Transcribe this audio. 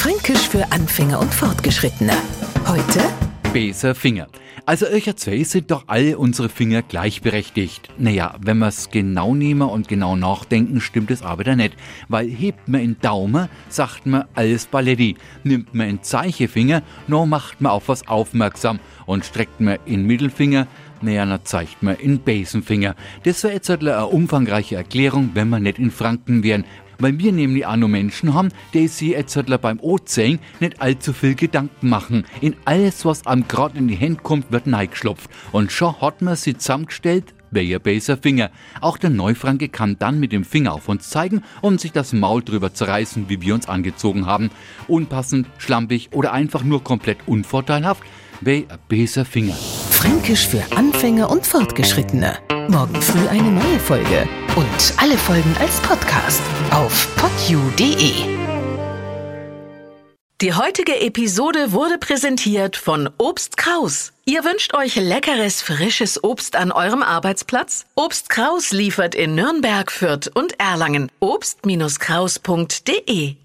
Fränkisch für Anfänger und Fortgeschrittene. Heute Beser Finger. Also zwei sind doch alle unsere Finger gleichberechtigt. Naja, wenn wir's genau nehmen und genau nachdenken, stimmt es aber nicht. Weil hebt man in Daumen, sagt man alles Balletti. Nimmt man in Zeichefinger, no macht man auf was aufmerksam. Und streckt man in Mittelfinger, naja, na zeigt man in Besenfinger. Das wäre jetzt halt eine umfangreiche Erklärung, wenn wir nicht in Franken wären. Weil wir nämlich auch noch Menschen haben, die sich jetzt halt beim Ozean nicht allzu viel Gedanken machen. In alles, was einem gerade in die Hände kommt, wird neigeschlopft. Und schon hat man sie zusammengestellt, wer besser Finger. Auch der Neufranke kann dann mit dem Finger auf uns zeigen und sich das Maul drüber zerreißen, wie wir uns angezogen haben. Unpassend, schlampig oder einfach nur komplett unvorteilhaft, wer besser Finger. Fränkisch für Anfänger und Fortgeschrittene. Morgen früh eine neue Folge. Und alle Folgen als Podcast auf podu.de. Die heutige Episode wurde präsentiert von Obst Kraus. Ihr wünscht euch leckeres, frisches Obst an eurem Arbeitsplatz? Obst Kraus liefert in Nürnberg, Fürth und Erlangen. Obst-Kraus.de